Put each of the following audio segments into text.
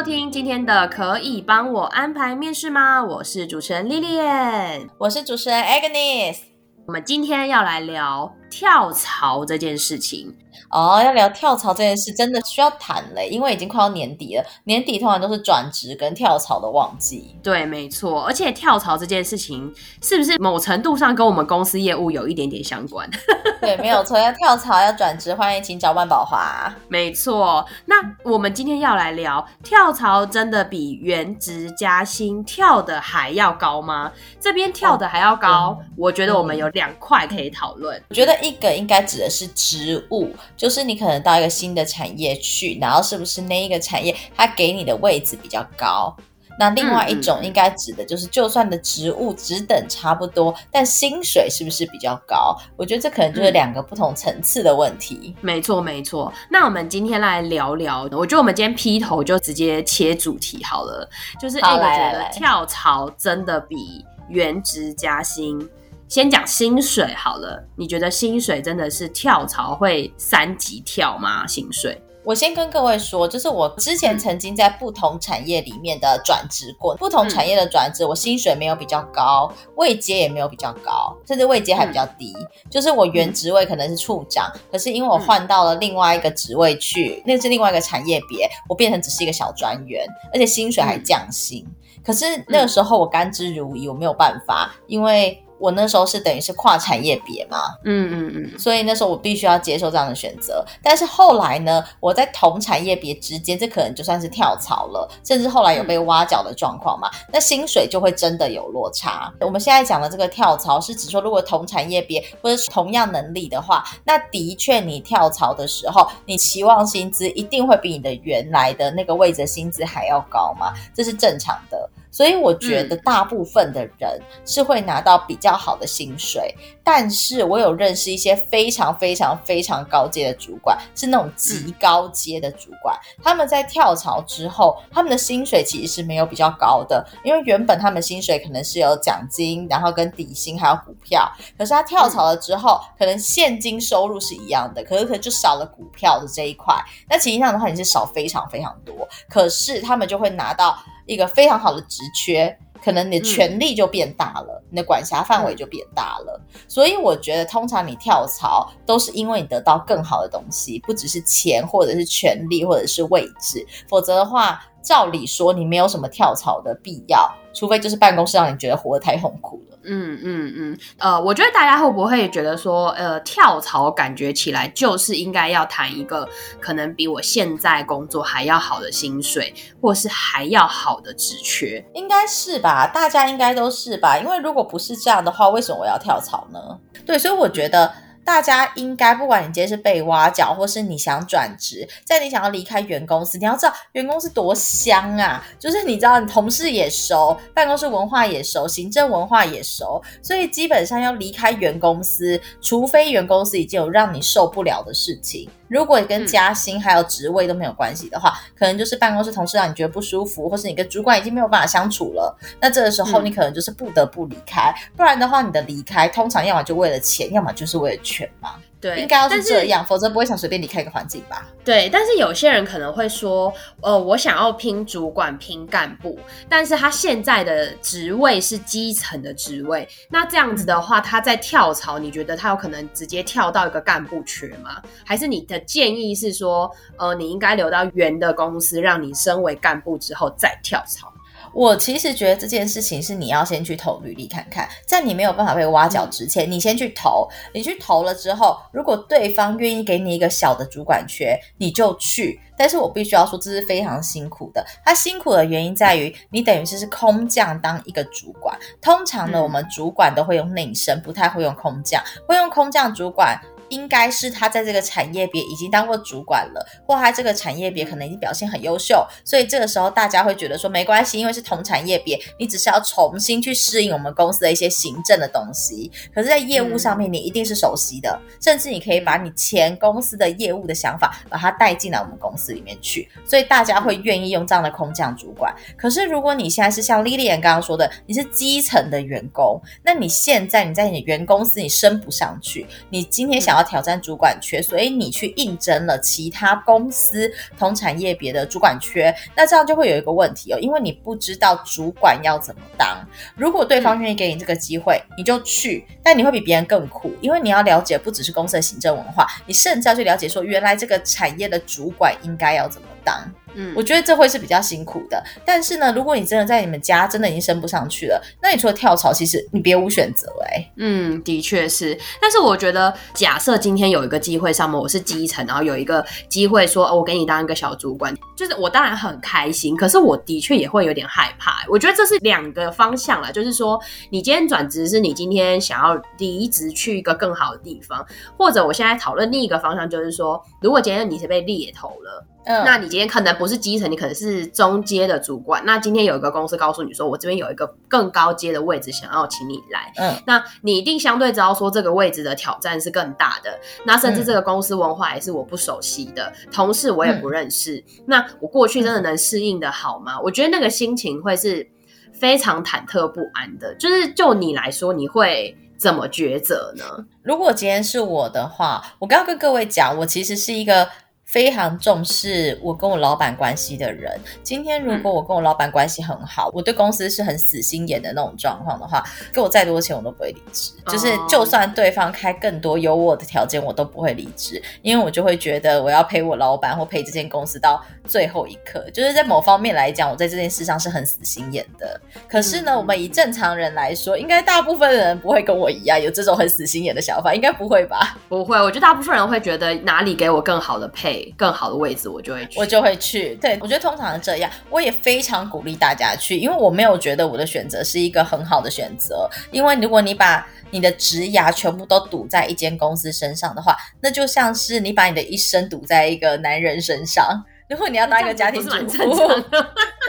收听今天的，可以帮我安排面试吗？我是主持人 Lilian，我是主持人 Agnes，我们今天要来聊跳槽这件事情。哦，要聊跳槽这件事，真的需要谈嘞，因为已经快要年底了。年底通常都是转职跟跳槽的旺季。对，没错。而且跳槽这件事情，是不是某程度上跟我们公司业务有一点点相关？对，没有错。要跳槽要转职，欢迎请找万宝华。没错。那我们今天要来聊跳槽，真的比原职加薪跳的还要高吗？这边跳的还要高，嗯、我觉得我们有两块可以讨论。我觉得一个应该指的是职务。就是你可能到一个新的产业去，然后是不是那一个产业它给你的位置比较高？那另外一种应该指的就是，就算的职务职等差不多，但薪水是不是比较高？我觉得这可能就是两个不同层次的问题。嗯，没错，没错。那我们今天来聊聊，我觉得我们今天劈头就直接切主题好了，就是我觉得跳槽真的比原职加薪。先讲薪水好了，你觉得薪水真的是跳槽会三级跳吗？薪水？我先跟各位说，就是我之前曾经在不同产业里面的转职过，不同产业的转职，我薪水没有比较高，位阶也没有比较高，甚至位阶还比较低。就是我原职位可能是处长，可是因为我换到了另外一个职位去，那是另外一个产业别，我变成只是一个小专员，而且薪水还降薪。可是那个时候我甘之如饴，我没有办法，因为。我那时候是等于是跨产业别嘛，嗯嗯嗯，所以那时候我必须要接受这样的选择。但是后来呢，我在同产业别之间，这可能就算是跳槽了，甚至后来有被挖角的状况嘛，那薪水就会真的有落差。我们现在讲的这个跳槽，是指说如果同产业别或者是同样能力的话，那的确你跳槽的时候，你期望薪资一定会比你的原来的那个位置薪资还要高嘛，这是正常的。所以我觉得大部分的人是会拿到比较好的薪水，但是我有认识一些非常非常非常高阶的主管，是那种极高阶的主管，他们在跳槽之后，他们的薪水其实是没有比较高的，因为原本他们薪水可能是有奖金，然后跟底薪还有股票，可是他跳槽了之后，可能现金收入是一样的，可是可能就少了股票的这一块，那其实上的话也是少非常非常多，可是他们就会拿到。一个非常好的职缺，可能你的权力就变大了，嗯、你的管辖范围就变大了。嗯、所以我觉得，通常你跳槽都是因为你得到更好的东西，不只是钱，或者是权力，或者是位置。否则的话，照理说你没有什么跳槽的必要，除非就是办公室让你觉得活得太痛苦了。嗯嗯嗯，呃，我觉得大家会不会觉得说，呃，跳槽感觉起来就是应该要谈一个可能比我现在工作还要好的薪水，或是还要好的职缺？应该是吧，大家应该都是吧，因为如果不是这样的话，为什么我要跳槽呢？对，所以我觉得。大家应该，不管你今天是被挖角，或是你想转职，在你想要离开原公司，你要知道原公司多香啊！就是你知道，你同事也熟，办公室文化也熟，行政文化也熟，所以基本上要离开原公司，除非原公司已经有让你受不了的事情。如果你跟加薪还有职位都没有关系的话，嗯、可能就是办公室同事让你觉得不舒服，或是你跟主管已经没有办法相处了，那这个时候你可能就是不得不离开。嗯、不然的话，你的离开通常要么就为了钱，要么就是为了权嘛。对，应该要是这样，否则不会想随便离开一个环境吧？对，但是有些人可能会说，呃，我想要拼主管、拼干部，但是他现在的职位是基层的职位，那这样子的话，他在跳槽，你觉得他有可能直接跳到一个干部缺吗？还是你的建议是说，呃，你应该留到原的公司，让你升为干部之后再跳槽？我其实觉得这件事情是你要先去投履历看看，在你没有办法被挖角之前，你先去投。你去投了之后，如果对方愿意给你一个小的主管缺，你就去。但是我必须要说，这是非常辛苦的。他辛苦的原因在于，你等于是是空降当一个主管。通常呢，我们主管都会用内升，不太会用空降。会用空降主管。应该是他在这个产业别已经当过主管了，或他这个产业别可能已经表现很优秀，所以这个时候大家会觉得说没关系，因为是同产业别，你只是要重新去适应我们公司的一些行政的东西。可是，在业务上面，你一定是熟悉的，嗯、甚至你可以把你前公司的业务的想法把它带进来我们公司里面去，所以大家会愿意用这样的空降主管。可是，如果你现在是像 Lilian 刚刚说的，你是基层的员工，那你现在你在你原公司你升不上去，你今天想要挑战主管缺，所以你去应征了其他公司同产业别的主管缺，那这样就会有一个问题哦，因为你不知道主管要怎么当。如果对方愿意给你这个机会，你就去，但你会比别人更苦，因为你要了解不只是公司的行政文化，你甚至要去了解说，原来这个产业的主管应该要怎么当。嗯，我觉得这会是比较辛苦的。但是呢，如果你真的在你们家真的已经升不上去了，那你除了跳槽，其实你别无选择哎、欸。嗯，的确是。但是我觉得，假设今天有一个机会上面我是基层，然后有一个机会说，哦，我给你当一个小主管，就是我当然很开心。可是我的确也会有点害怕。我觉得这是两个方向啦，就是说，你今天转职是你今天想要离职去一个更好的地方，或者我现在讨论另一个方向，就是说，如果今天你是被猎头了。嗯，那你今天可能不是基层，你可能是中阶的主管。那今天有一个公司告诉你说，我这边有一个更高阶的位置，想要请你来。嗯，那你一定相对知道说这个位置的挑战是更大的。那甚至这个公司文化也是我不熟悉的，嗯、同事我也不认识。嗯、那我过去真的能适应的好吗？我觉得那个心情会是非常忐忑不安的。就是就你来说，你会怎么抉择呢？如果今天是我的话，我刚要跟各位讲，我其实是一个。非常重视我跟我老板关系的人，今天如果我跟我老板关系很好，嗯、我对公司是很死心眼的那种状况的话，给我再多钱我都不会离职。哦、就是就算对方开更多优渥的条件，我都不会离职，因为我就会觉得我要陪我老板或陪这间公司到最后一刻。就是在某方面来讲，我在这件事上是很死心眼的。可是呢，嗯、我们以正常人来说，应该大部分人不会跟我一样有这种很死心眼的想法，应该不会吧？不会，我觉得大部分人会觉得哪里给我更好的配。更好的位置，我就会去，我就会去。对，我觉得通常是这样，我也非常鼓励大家去，因为我没有觉得我的选择是一个很好的选择。因为如果你把你的职涯全部都赌在一间公司身上的话，那就像是你把你的一生赌在一个男人身上。如果你要当一个家庭主妇，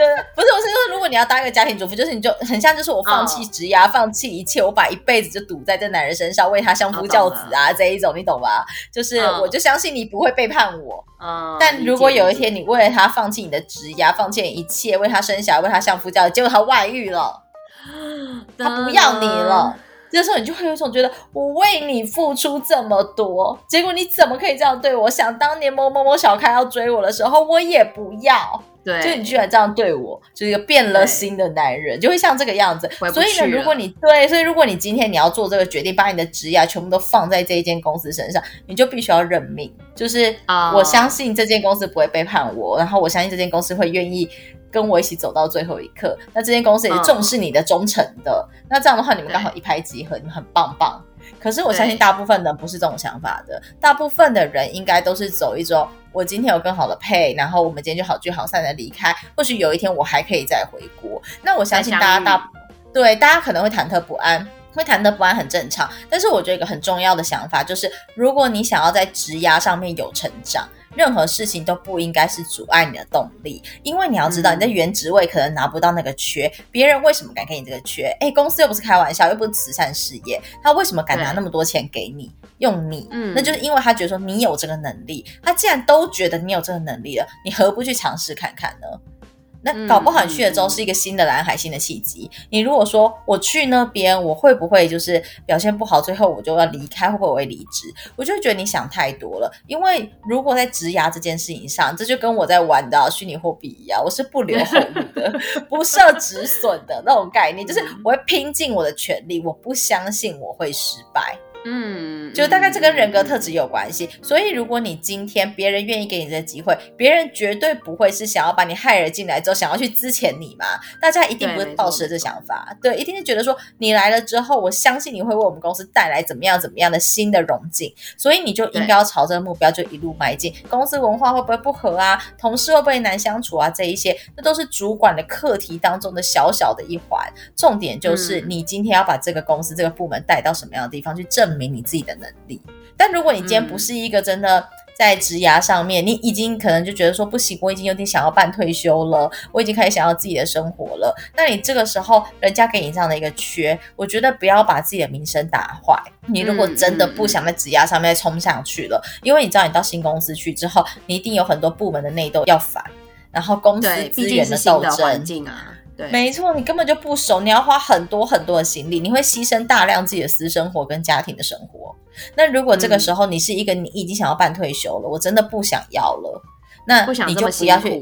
对，不是，我是说，如果你要当一个家庭主妇，就是你就很像，就是我放弃职涯，oh. 放弃一切，我把一辈子就赌在这男人身上，为他相夫教子啊，oh, 这一种，你懂吧？就是我就相信你不会背叛我。Oh. 但如果有一天你为了他放弃你的职涯，放弃一切，为他生小孩，为他相夫教子，结果他外遇了，他不要你了。这时候你就会有一种觉得，我为你付出这么多，结果你怎么可以这样对我？想当年某某某小开要追我的时候，我也不要。对，就你居然这样对我，就是一个变了心的男人，就会像这个样子。所以呢，如果你对，所以如果你今天你要做这个决定，把你的职业全部都放在这一间公司身上，你就必须要认命。就是我相信这间公司不会背叛我，然后我相信这间公司会愿意。跟我一起走到最后一刻，那这间公司也是重视你的忠诚的。嗯、那这样的话，你们刚好一拍即合，你们很棒棒。可是我相信大部分人不是这种想法的，大部分的人应该都是走一种：我今天有更好的配，然后我们今天就好聚好散的离开。或许有一天我还可以再回国。那我相信大家大对大家可能会忐忑不安，会忐忑不安很正常。但是我觉得一个很重要的想法就是，如果你想要在职涯上面有成长。任何事情都不应该是阻碍你的动力，因为你要知道，你在原职位可能拿不到那个缺，别人为什么敢给你这个缺？诶，公司又不是开玩笑，又不是慈善事业，他为什么敢拿那么多钱给你，用你？嗯，那就是因为他觉得说你有这个能力，他既然都觉得你有这个能力了，你何不去尝试看看呢？那搞不好你去了之后是一个新的蓝海，新的契机。你如果说我去那边，我会不会就是表现不好，最后我就要离开，会不会我会离职？我就会觉得你想太多了。因为如果在职涯这件事情上，这就跟我在玩的虚拟货币一样，我是不留后路的，不设止损的那种概念，就是我会拼尽我的全力，我不相信我会失败。嗯，就大概这跟人格特质有关系。所以，如果你今天别人愿意给你这个机会，别人绝对不会是想要把你害了进来之后，想要去资遣你嘛。大家一定不会抱持这想法，对，对，一定是觉得说你来了之后，我相信你会为我们公司带来怎么样怎么样的新的荣景，所以你就应该要朝这个目标就一路迈进。公司文化会不会不合啊？同事会不会难相处啊？这一些，那都是主管的课题当中的小小的一环。重点就是你今天要把这个公司这个部门带到什么样的地方去证证明你自己的能力。但如果你今天不是一个真的在职涯上面，你已经可能就觉得说不行，我已经有点想要办退休了，我已经开始想要自己的生活了。那你这个时候人家给你这样的一个缺，我觉得不要把自己的名声打坏。你如果真的不想在职涯上面冲上去了，因为你知道你到新公司去之后，你一定有很多部门的内斗要烦，然后公司资源的斗争啊。没错，你根本就不熟，你要花很多很多的心力，你会牺牲大量自己的私生活跟家庭的生活。那如果这个时候你是一个你已经想要办退休了，我真的不想要了。那你就不要去，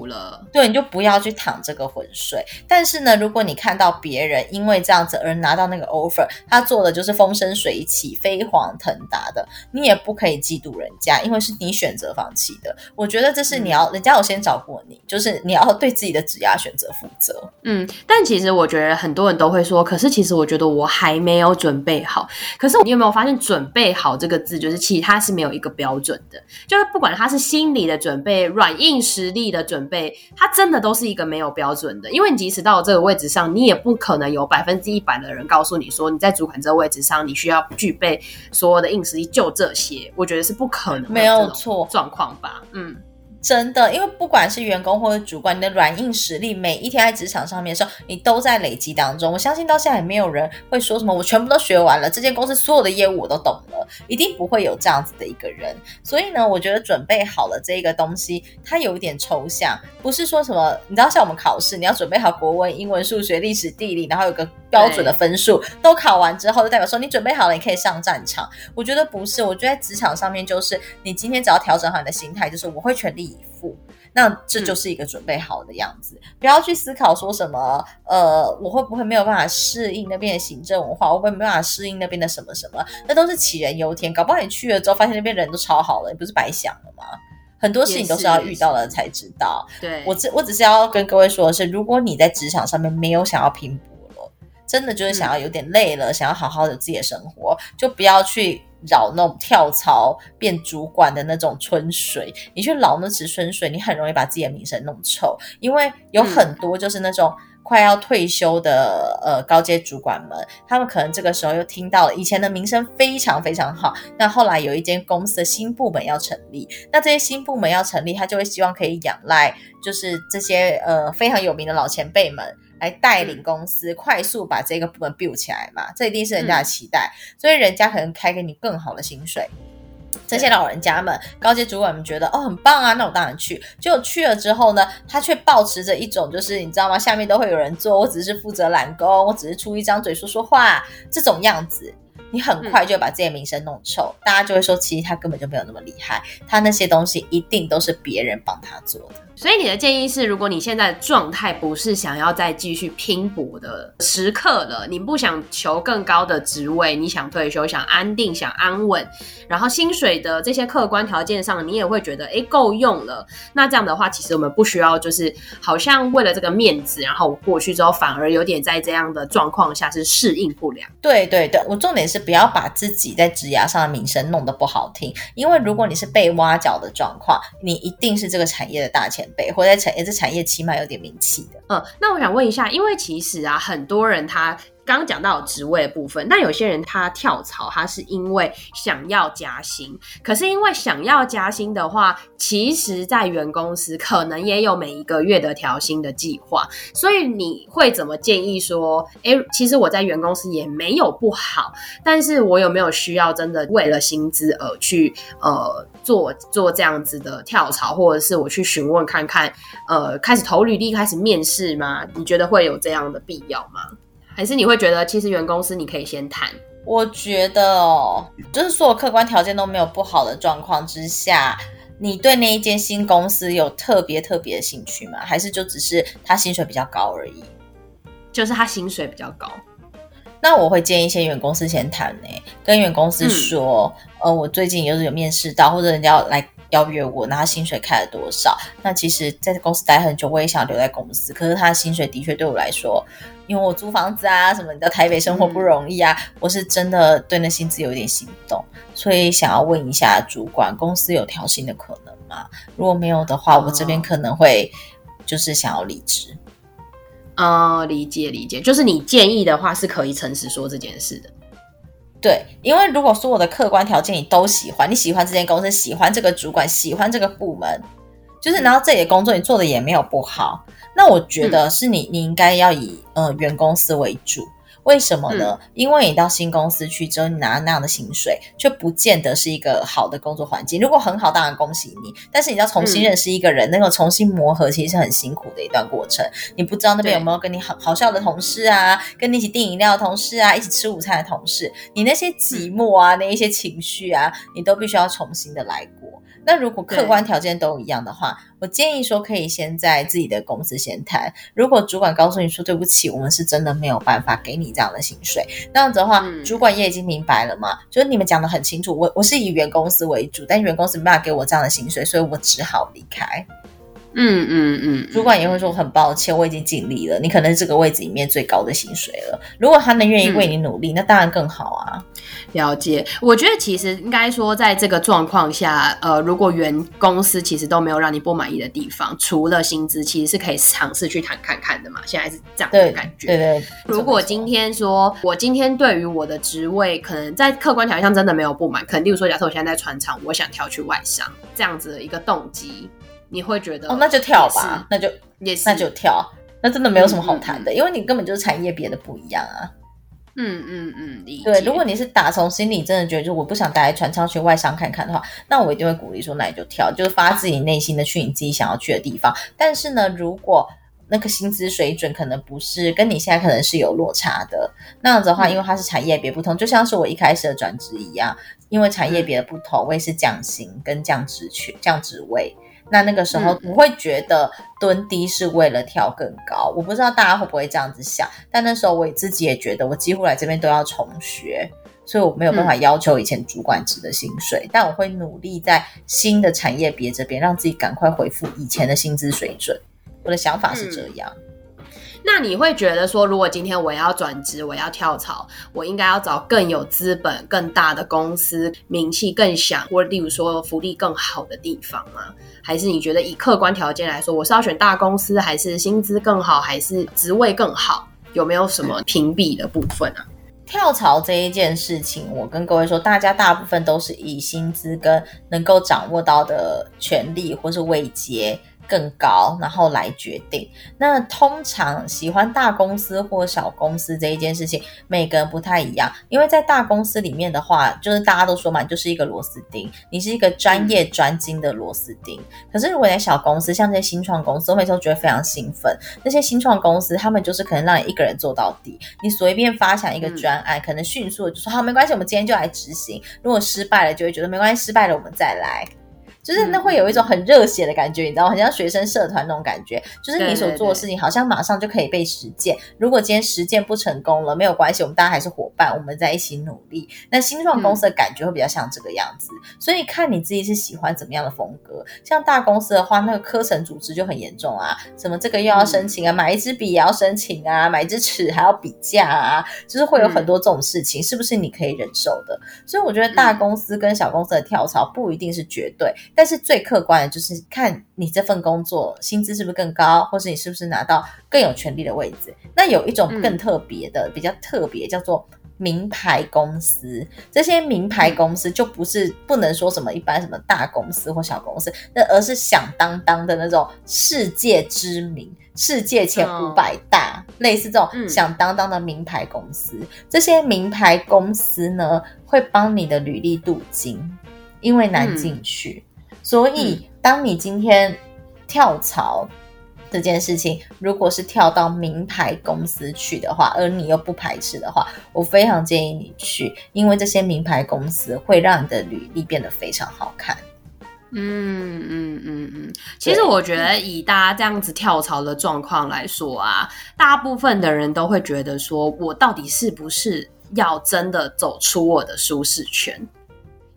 对，你就不要去淌这个浑水。但是呢，如果你看到别人因为这样子而拿到那个 offer，他做的就是风生水起、飞黄腾达的，你也不可以嫉妒人家，因为是你选择放弃的。我觉得这是你要，嗯、人家有先找过你，就是你要对自己的职业选择负责。嗯，但其实我觉得很多人都会说，可是其实我觉得我还没有准备好。可是你有没有发现，准备好这个字，就是其实它是没有一个标准的，就是不管他是心理的准备，软。硬实力的准备，它真的都是一个没有标准的，因为你即使到了这个位置上，你也不可能有百分之一百的人告诉你说，你在主管这个位置上，你需要具备所有的硬实力，就这些，我觉得是不可能，没有错状况吧？嗯。真的，因为不管是员工或者主管，你的软硬实力每一天在职场上面的时候，你都在累积当中。我相信到现在也没有人会说什么我全部都学完了，这间公司所有的业务我都懂了，一定不会有这样子的一个人。所以呢，我觉得准备好了这个东西，它有一点抽象，不是说什么，你知道像我们考试，你要准备好国文、英文、数学、历史、地理，然后有个标准的分数，都考完之后，就代表说你准备好了，你可以上战场。我觉得不是，我觉得在职场上面就是你今天只要调整好你的心态，就是我会全力以赴。那这就是一个准备好的样子，嗯、不要去思考说什么，呃，我会不会没有办法适应那边的行政文化，我会不会没办法适应那边的什么什么，那都是杞人忧天。搞不好你去了之后，发现那边人都超好了，你不是白想了吗？很多事情都是要遇到了才知道。对，我只我只是要跟各位说的是，如果你在职场上面没有想要拼搏了，真的就是想要有点累了，嗯、想要好好的自己的生活，就不要去。扰那种跳槽变主管的那种春水，你去捞那池春水，你很容易把自己的名声弄臭。因为有很多就是那种快要退休的呃高阶主管们，他们可能这个时候又听到了以前的名声非常非常好，那后来有一间公司的新部门要成立，那这些新部门要成立，他就会希望可以仰赖就是这些呃非常有名的老前辈们。来带领公司快速把这个部门 build 起来嘛，这一定是人家的期待，嗯、所以人家可能开给你更好的薪水。这些老人家们、高阶主管们觉得哦很棒啊，那我当然去。结果去了之后呢，他却保持着一种就是你知道吗？下面都会有人做，我只是负责揽工，我只是出一张嘴说说话这种样子，你很快就把自己的名声弄臭，嗯、大家就会说其实他根本就没有那么厉害，他那些东西一定都是别人帮他做的。所以你的建议是，如果你现在状态不是想要再继续拼搏的时刻了，你不想求更高的职位，你想退休，想安定，想安稳，然后薪水的这些客观条件上，你也会觉得哎够用了。那这样的话，其实我们不需要就是好像为了这个面子，然后过去之后反而有点在这样的状况下是适应不良。对对对，我重点是不要把自己在职涯上的名声弄得不好听，因为如果你是被挖角的状况，你一定是这个产业的大前。辈或在产业，这产业起码有点名气的。嗯，那我想问一下，因为其实啊，很多人他。刚刚讲到职位的部分，那有些人他跳槽，他是因为想要加薪。可是因为想要加薪的话，其实，在原公司可能也有每一个月的调薪的计划。所以你会怎么建议说，诶，其实我在原公司也没有不好，但是我有没有需要真的为了薪资而去呃做做这样子的跳槽，或者是我去询问看看，呃，开始投履历，开始面试吗？你觉得会有这样的必要吗？还是你会觉得，其实原公司你可以先谈？我觉得哦，就是所有客观条件都没有不好的状况之下，你对那一间新公司有特别特别的兴趣吗？还是就只是他薪水比较高而已？就是他薪水比较高。那我会建议先原公司先谈呢，跟原公司说，嗯、呃，我最近就是有面试到，或者人家要来。邀约我，那他薪水开了多少？那其实在公司待很久，我也想留在公司。可是他的薪水的确对我来说，因为我租房子啊什么，你到台北生活不容易啊，嗯、我是真的对那薪资有点心动，所以想要问一下主管，公司有调薪的可能吗？如果没有的话，我这边可能会就是想要离职。啊、哦，理解理解，就是你建议的话是可以诚实说这件事的。对，因为如果说我的客观条件你都喜欢，你喜欢这间公司，喜欢这个主管，喜欢这个部门，就是然后这里的工作你做的也没有不好，那我觉得是你你应该要以呃原公司为主。为什么呢？嗯、因为你到新公司去之后，你拿那样的薪水，却不见得是一个好的工作环境。如果很好，当然恭喜你。但是你要重新认识一个人，那个、嗯、重新磨合，其实是很辛苦的一段过程。你不知道那边有没有跟你好好笑的同事啊，跟你一起订饮料的同事啊，一起吃午餐的同事，你那些寂寞啊，嗯、那一些情绪啊，你都必须要重新的来过。那如果客观条件都一样的话，我建议说可以先在自己的公司先谈。如果主管告诉你说对不起，我们是真的没有办法给你这样的薪水，那样子的话，嗯、主管也已经明白了嘛，就是你们讲的很清楚，我我是以原公司为主，但原公司没办法给我这样的薪水，所以我只好离开。嗯嗯嗯，主管也会说很抱歉，我已经尽力了。你可能是这个位置里面最高的薪水了。如果他能愿意为你努力，嗯、那当然更好啊。了解，我觉得其实应该说，在这个状况下，呃，如果原公司其实都没有让你不满意的地方，除了薪资，其实是可以尝试去谈看看的嘛。现在是这样的感觉。对对，对。如果今天说我今天对于我的职位，可能在客观条件上真的没有不满，可能例如说，假设我现在在船厂，我想调去外商，这样子的一个动机。你会觉得哦，那就跳吧，那就也是，那就跳，那真的没有什么好谈的，嗯嗯嗯，因为你根本就是产业别的不一样啊。嗯嗯嗯。对，如果你是打从心里真的觉得，就我不想待在船舱去外商看看的话，那我一定会鼓励说，那你就跳，就是发自己内心的去你自己想要去的地方。但是呢，如果那个薪资水准可能不是跟你现在可能是有落差的，那样子的话，因为它是产业别不同，嗯、就像是我一开始的转职一样，因为产业别的不同，我也是降薪跟降职权、降职位。那那个时候不会觉得蹲低是为了跳更高，嗯、我不知道大家会不会这样子想，但那时候我自己也觉得，我几乎来这边都要重学，所以我没有办法要求以前主管职的薪水，嗯、但我会努力在新的产业别这边让自己赶快恢复以前的薪资水准。我的想法是这样。嗯那你会觉得说，如果今天我要转职，我要跳槽，我应该要找更有资本、更大的公司，名气更响，或例如说福利更好的地方吗？还是你觉得以客观条件来说，我是要选大公司，还是薪资更好，还是职位更好？有没有什么评比的部分啊？跳槽这一件事情，我跟各位说，大家大部分都是以薪资跟能够掌握到的权利或是位阶。更高，然后来决定。那通常喜欢大公司或小公司这一件事情，每个人不太一样。因为在大公司里面的话，就是大家都说嘛，你就是一个螺丝钉，你是一个专业专精的螺丝钉。可是如果在小公司，像这些新创公司，我每次都觉得非常兴奋。那些新创公司，他们就是可能让你一个人做到底，你随便发想一个专案，可能迅速的就说好，没关系，我们今天就来执行。如果失败了，就会觉得没关系，失败了我们再来。就是那会有一种很热血的感觉，你知道吗？很像学生社团那种感觉。就是你所做的事情好像马上就可以被实践。如果今天实践不成功了，没有关系，我们大家还是伙伴，我们在一起努力。那新创公司的感觉会比较像这个样子。嗯、所以看你自己是喜欢怎么样的风格。像大公司的话，那个科层组织就很严重啊，什么这个又要申请啊，买一支笔也要申请啊，买一支尺还要比价啊，就是会有很多这种事情，是不是你可以忍受的？所以我觉得大公司跟小公司的跳槽不一定是绝对。但是最客观的就是看你这份工作薪资是不是更高，或是你是不是拿到更有权利的位置。那有一种更特别的，嗯、比较特别，叫做名牌公司。这些名牌公司就不是不能说什么一般什么大公司或小公司，那而是响当当的那种世界知名、世界前五百大，哦、类似这种响当当的名牌公司。嗯、这些名牌公司呢，会帮你的履历镀金，因为难进去。嗯所以，当你今天跳槽这件事情，如果是跳到名牌公司去的话，而你又不排斥的话，我非常建议你去，因为这些名牌公司会让你的履历变得非常好看。嗯嗯嗯嗯，其实我觉得以大家这样子跳槽的状况来说啊，大部分的人都会觉得说，我到底是不是要真的走出我的舒适圈？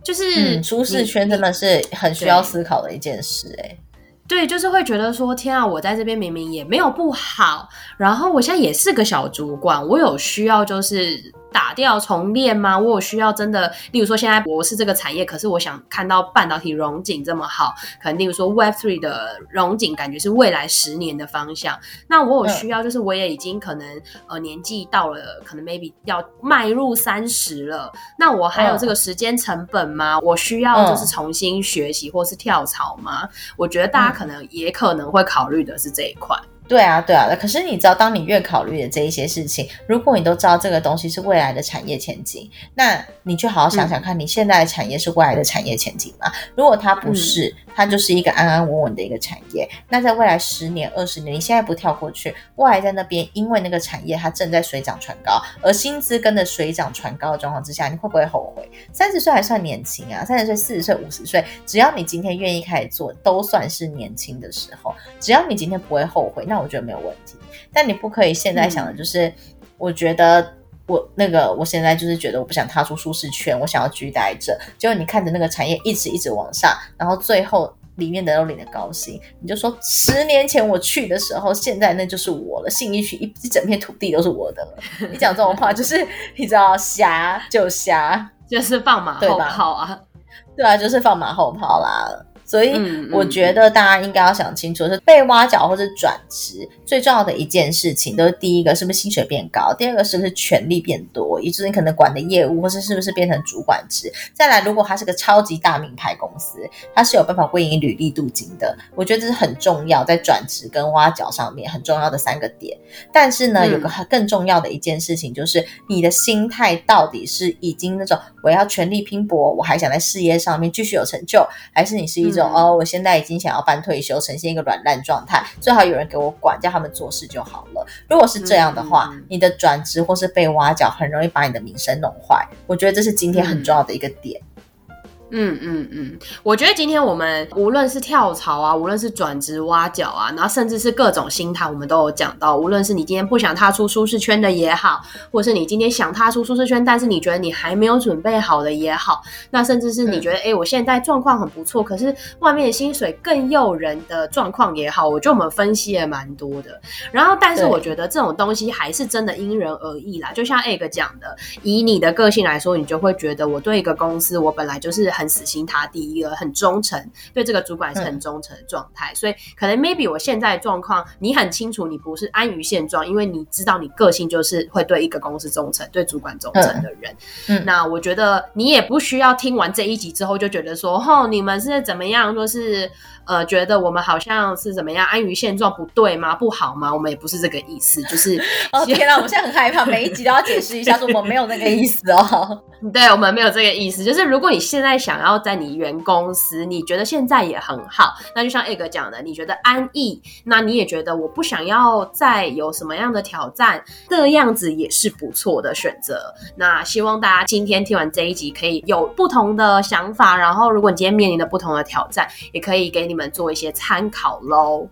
就是、嗯、舒适圈真的是很需要思考的一件事、欸，哎，对，就是会觉得说，天啊，我在这边明明也没有不好，然后我现在也是个小主管，我有需要就是打掉重练吗？我有需要真的，例如说现在我是这个产业，可是我想看到半导体融景这么好，可能例如说 Web Three 的融景，感觉是未来十年的方向。那我有需要，就是我也已经可能呃年纪到了，可能 maybe 要迈入三十了，那我还有这个时间成本吗？我需要就是重新学习或是跳槽吗？我觉得大家可能也可能会考虑的是这一块。对啊，对啊，可是你知道，当你越考虑的这一些事情，如果你都知道这个东西是未来的产业前景，那你就好好想想看，你现在的产业是未来的产业前景吗？如果它不是，它就是一个安安稳稳的一个产业。那在未来十年、二十年，你现在不跳过去，未来在那边，因为那个产业它正在水涨船高，而薪资跟着水涨船高的状况之下，你会不会后悔？三十岁还算年轻啊，三十岁、四十岁、五十岁，只要你今天愿意开始做，都算是年轻的时候。只要你今天不会后悔，那我觉得没有问题。但你不可以现在想的就是，嗯、我觉得我那个，我现在就是觉得我不想踏出舒适圈，我想要居待着。结果你看着那个产业一直一直往上，然后最后里面的都领的高薪，你就说十年前我去的时候，现在那就是我了，信义区一一整片土地都是我的了。你讲这种话，就是你知道，瞎就瞎，就是放马后炮啊，对啊，就是放马后炮啦。所以我觉得大家应该要想清楚，是被挖角或者转职最重要的一件事情，都是第一个是不是薪水变高，第二个是不是权力变多，也就是你可能管的业务或是是不是变成主管职。再来，如果它是个超级大名牌公司，它是有办法为你履历镀金的，我觉得这是很重要，在转职跟挖角上面很重要的三个点。但是呢，有个更重要的一件事情，就是你的心态到底是已经那种我要全力拼搏，我还想在事业上面继续有成就，还是你是一种。哦，我现在已经想要办退休，呈现一个软烂状态，最好有人给我管，叫他们做事就好了。如果是这样的话，嗯、你的转职或是被挖角，很容易把你的名声弄坏。我觉得这是今天很重要的一个点。嗯嗯嗯嗯，我觉得今天我们无论是跳槽啊，无论是转职挖角啊，然后甚至是各种心态，我们都有讲到。无论是你今天不想踏出舒适圈的也好，或是你今天想踏出舒适圈，但是你觉得你还没有准备好的也好，那甚至是你觉得，哎、嗯，我现在状况很不错，可是外面的薪水更诱人的状况也好，我觉得我们分析也蛮多的。然后，但是我觉得这种东西还是真的因人而异啦。就像 Egg 讲的，以你的个性来说，你就会觉得我对一个公司，我本来就是很。很死心塌地，一个很忠诚，对这个主管是很忠诚的状态，嗯、所以可能 maybe 我现在的状况，你很清楚，你不是安于现状，因为你知道你个性就是会对一个公司忠诚，对主管忠诚的人。嗯，那我觉得你也不需要听完这一集之后就觉得说，哦，你们是怎么样，说是。呃，觉得我们好像是怎么样安于现状不对吗？不好吗？我们也不是这个意思，就是哦天哪，我现在很害怕，每一集都要解释一下，说我们没有那个意思哦。对，我们没有这个意思，就是如果你现在想要在你原公司，你觉得现在也很好，那就像 Egg 讲的，你觉得安逸，那你也觉得我不想要再有什么样的挑战，这样子也是不错的选择。那希望大家今天听完这一集可以有不同的想法，然后如果你今天面临的不同的挑战，也可以给你。你们做一些参考喽。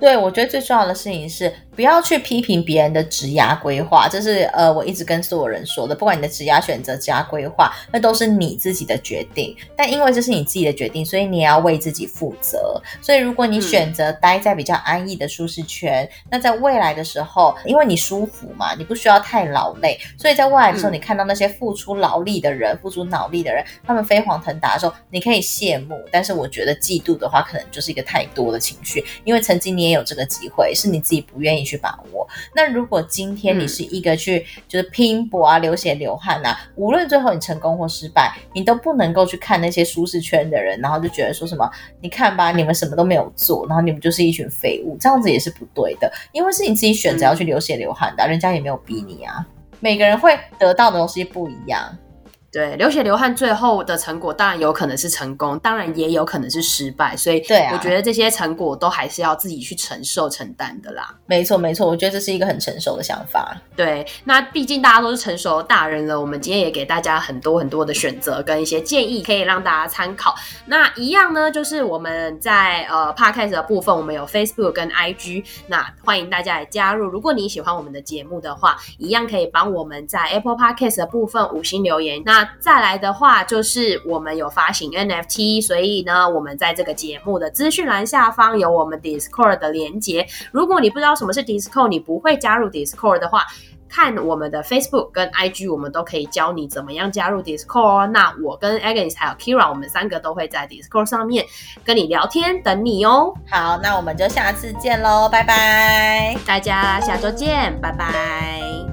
对，我觉得最重要的事情是。不要去批评别人的职涯规划，这是呃我一直跟所有人说的。不管你的职涯选择、职涯规划，那都是你自己的决定。但因为这是你自己的决定，所以你也要为自己负责。所以如果你选择待在比较安逸的舒适圈，嗯、那在未来的时候，因为你舒服嘛，你不需要太劳累，所以在未来的时候，嗯、你看到那些付出劳力的人、付出脑力的人，他们飞黄腾达的时候，你可以羡慕。但是我觉得嫉妒的话，可能就是一个太多的情绪，因为曾经你也有这个机会，是你自己不愿意去把握。那如果今天你是一个去就是拼搏啊、流血流汗啊，无论最后你成功或失败，你都不能够去看那些舒适圈的人，然后就觉得说什么，你看吧，你们什么都没有做，然后你们就是一群废物，这样子也是不对的，因为是你自己选择要去流血流汗的，人家也没有逼你啊。每个人会得到的东西不一样。对，流血流汗，最后的成果当然有可能是成功，当然也有可能是失败，所以对我觉得这些成果都还是要自己去承受承担的啦。没错，没错，我觉得这是一个很成熟的想法。对，那毕竟大家都是成熟的大人了，我们今天也给大家很多很多的选择跟一些建议，可以让大家参考。那一样呢，就是我们在呃 Podcast 的部分，我们有 Facebook 跟 IG，那欢迎大家来加入。如果你喜欢我们的节目的话，一样可以帮我们在 Apple Podcast 的部分五星留言。那那再来的话，就是我们有发行 NFT，所以呢，我们在这个节目的资讯栏下方有我们 Discord 的连接。如果你不知道什么是 Discord，你不会加入 Discord 的话，看我们的 Facebook 跟 IG，我们都可以教你怎么样加入 Discord。那我跟 Agnes 还有 Kira，我们三个都会在 Discord 上面跟你聊天，等你哦。好，那我们就下次见喽，拜拜，大家下周见，拜拜。